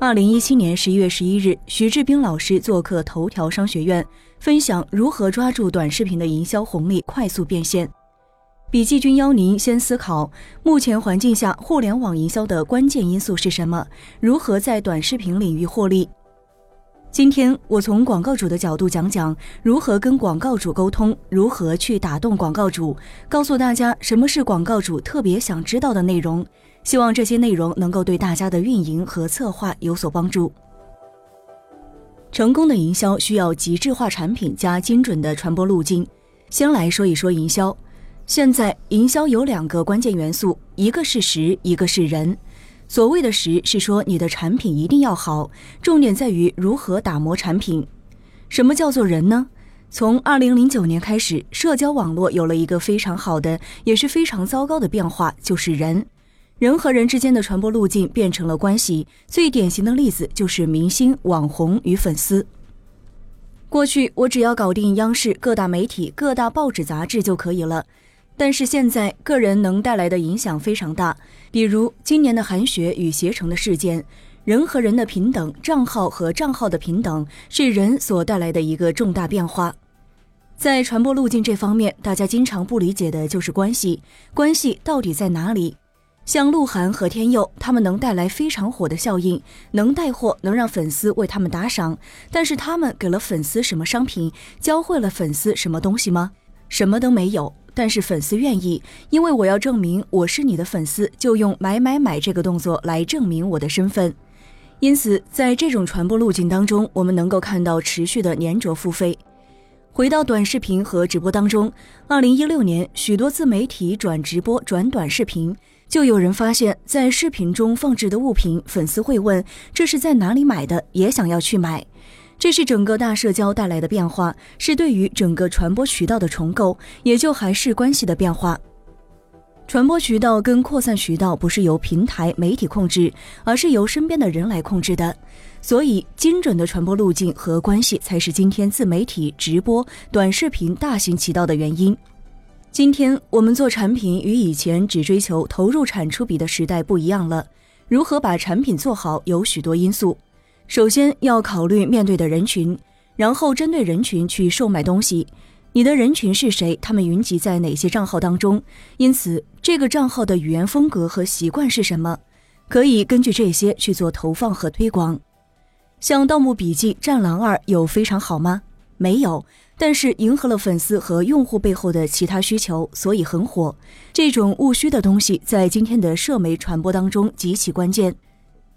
二零一七年十一月十一日，徐志兵老师做客头条商学院，分享如何抓住短视频的营销红利，快速变现。笔记君邀您先思考：目前环境下，互联网营销的关键因素是什么？如何在短视频领域获利？今天我从广告主的角度讲讲如何跟广告主沟通，如何去打动广告主，告诉大家什么是广告主特别想知道的内容。希望这些内容能够对大家的运营和策划有所帮助。成功的营销需要极致化产品加精准的传播路径。先来说一说营销。现在营销有两个关键元素，一个是时，一个是人。所谓的时是说你的产品一定要好，重点在于如何打磨产品。什么叫做人呢？从二零零九年开始，社交网络有了一个非常好的，也是非常糟糕的变化，就是人。人和人之间的传播路径变成了关系，最典型的例子就是明星、网红与粉丝。过去我只要搞定央视、各大媒体、各大报纸、杂志就可以了，但是现在个人能带来的影响非常大。比如今年的韩雪与携程的事件，人和人的平等，账号和账号的平等，是人所带来的一个重大变化。在传播路径这方面，大家经常不理解的就是关系，关系到底在哪里？像鹿晗和天佑，他们能带来非常火的效应，能带货，能让粉丝为他们打赏。但是他们给了粉丝什么商品，教会了粉丝什么东西吗？什么都没有。但是粉丝愿意，因为我要证明我是你的粉丝，就用买买买这个动作来证明我的身份。因此，在这种传播路径当中，我们能够看到持续的粘着付费。回到短视频和直播当中，二零一六年，许多自媒体转直播、转短视频。就有人发现，在视频中放置的物品，粉丝会问这是在哪里买的，也想要去买。这是整个大社交带来的变化，是对于整个传播渠道的重构，也就还是关系的变化。传播渠道跟扩散渠道不是由平台媒体控制，而是由身边的人来控制的。所以，精准的传播路径和关系才是今天自媒体、直播、短视频大行其道的原因。今天我们做产品与以前只追求投入产出比的时代不一样了。如何把产品做好，有许多因素。首先要考虑面对的人群，然后针对人群去售卖东西。你的人群是谁？他们云集在哪些账号当中？因此，这个账号的语言风格和习惯是什么？可以根据这些去做投放和推广。像《盗墓笔记》《战狼二》有非常好吗？没有。但是迎合了粉丝和用户背后的其他需求，所以很火。这种务虚的东西在今天的社媒传播当中极其关键。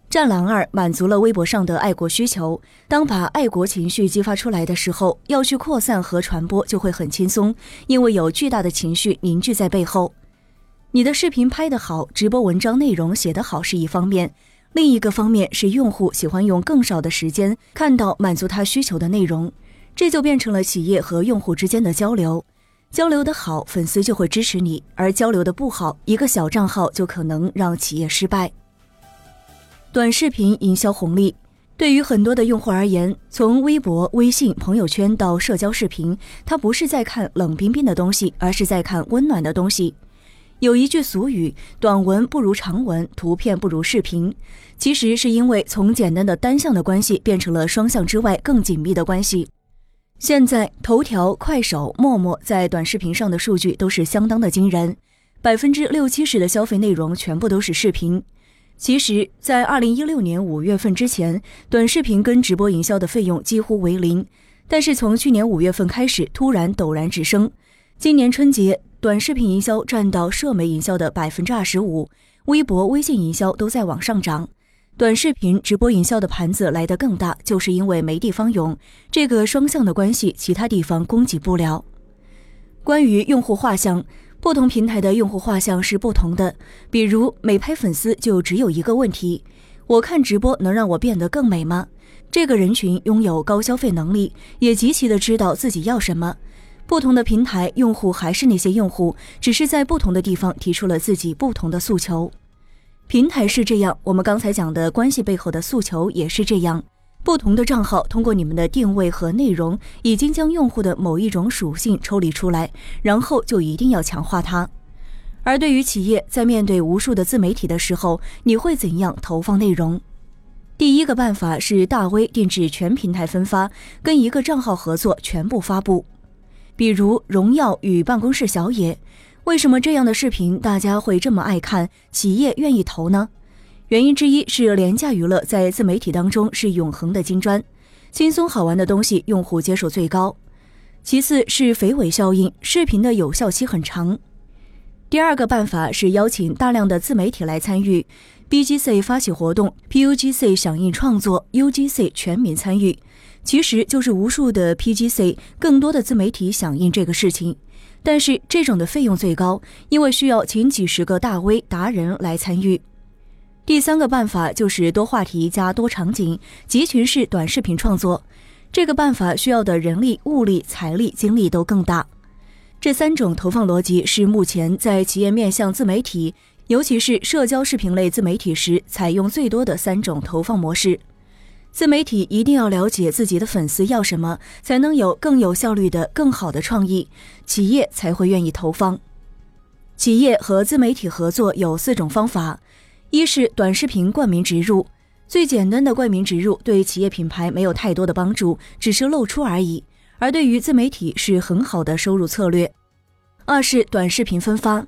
战狼二满足了微博上的爱国需求，当把爱国情绪激发出来的时候，要去扩散和传播就会很轻松，因为有巨大的情绪凝聚在背后。你的视频拍得好，直播文章内容写得好是一方面，另一个方面是用户喜欢用更少的时间看到满足他需求的内容。这就变成了企业和用户之间的交流，交流的好，粉丝就会支持你；而交流的不好，一个小账号就可能让企业失败。短视频营销红利，对于很多的用户而言，从微博、微信、朋友圈到社交视频，他不是在看冷冰冰的东西，而是在看温暖的东西。有一句俗语：“短文不如长文，图片不如视频。”其实是因为从简单的单向的关系变成了双向之外更紧密的关系。现在，头条、快手、陌陌在短视频上的数据都是相当的惊人，百分之六七十的消费内容全部都是视频。其实，在二零一六年五月份之前，短视频跟直播营销的费用几乎为零，但是从去年五月份开始，突然陡然直升。今年春节，短视频营销占到社媒营销的百分之二十五，微博、微信营销都在往上涨。短视频直播营销的盘子来得更大，就是因为没地方用这个双向的关系，其他地方供给不了。关于用户画像，不同平台的用户画像是不同的。比如美拍粉丝就只有一个问题：我看直播能让我变得更美吗？这个人群拥有高消费能力，也极其的知道自己要什么。不同的平台用户还是那些用户，只是在不同的地方提出了自己不同的诉求。平台是这样，我们刚才讲的关系背后的诉求也是这样。不同的账号通过你们的定位和内容，已经将用户的某一种属性抽离出来，然后就一定要强化它。而对于企业在面对无数的自媒体的时候，你会怎样投放内容？第一个办法是大 V 定制全平台分发，跟一个账号合作全部发布。比如荣耀与办公室小野，为什么这样的视频大家会这么爱看，企业愿意投呢？原因之一是廉价娱乐在自媒体当中是永恒的金砖，轻松好玩的东西用户接受最高。其次是肥尾效应，视频的有效期很长。第二个办法是邀请大量的自媒体来参与，BGC 发起活动，PUGC 响应创作，UGC 全民参与，其实就是无数的 PGC，更多的自媒体响应这个事情。但是这种的费用最高，因为需要请几十个大 V 达人来参与。第三个办法就是多话题加多场景，集群式短视频创作。这个办法需要的人力、物力、财力、精力都更大。这三种投放逻辑是目前在企业面向自媒体，尤其是社交视频类自媒体时采用最多的三种投放模式。自媒体一定要了解自己的粉丝要什么，才能有更有效率的、更好的创意，企业才会愿意投放。企业和自媒体合作有四种方法：一是短视频冠名植入，最简单的冠名植入对企业品牌没有太多的帮助，只是露出而已。而对于自媒体是很好的收入策略。二是短视频分发，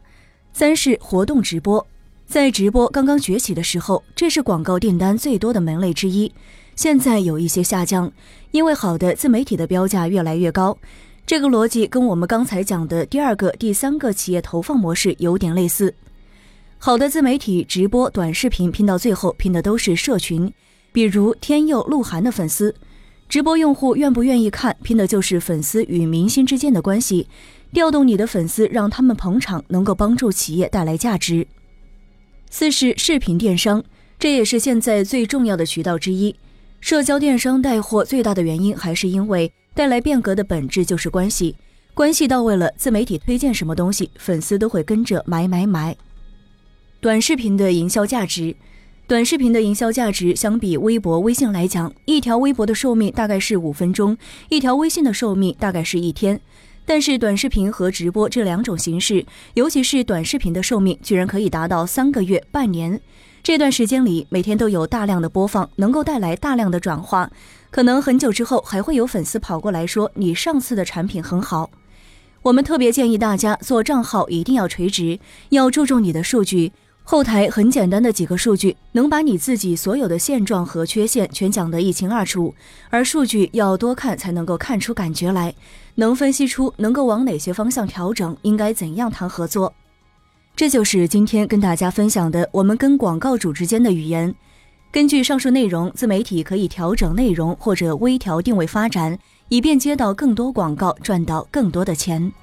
三是活动直播。在直播刚刚崛起的时候，这是广告订单最多的门类之一。现在有一些下降，因为好的自媒体的标价越来越高。这个逻辑跟我们刚才讲的第二个、第三个企业投放模式有点类似。好的自媒体直播短视频拼到最后拼的都是社群，比如天佑、鹿晗的粉丝。直播用户愿不愿意看，拼的就是粉丝与明星之间的关系。调动你的粉丝，让他们捧场，能够帮助企业带来价值。四是视频电商，这也是现在最重要的渠道之一。社交电商带货最大的原因，还是因为带来变革的本质就是关系，关系到位了，自媒体推荐什么东西，粉丝都会跟着买买买。短视频的营销价值。短视频的营销价值相比微博、微信来讲，一条微博的寿命大概是五分钟，一条微信的寿命大概是一天。但是短视频和直播这两种形式，尤其是短视频的寿命居然可以达到三个月、半年。这段时间里，每天都有大量的播放，能够带来大量的转化。可能很久之后，还会有粉丝跑过来说：“你上次的产品很好。”我们特别建议大家做账号一定要垂直，要注重你的数据。后台很简单的几个数据，能把你自己所有的现状和缺陷全讲得一清二楚。而数据要多看，才能够看出感觉来，能分析出能够往哪些方向调整，应该怎样谈合作。这就是今天跟大家分享的我们跟广告主之间的语言。根据上述内容，自媒体可以调整内容或者微调定位发展，以便接到更多广告，赚到更多的钱。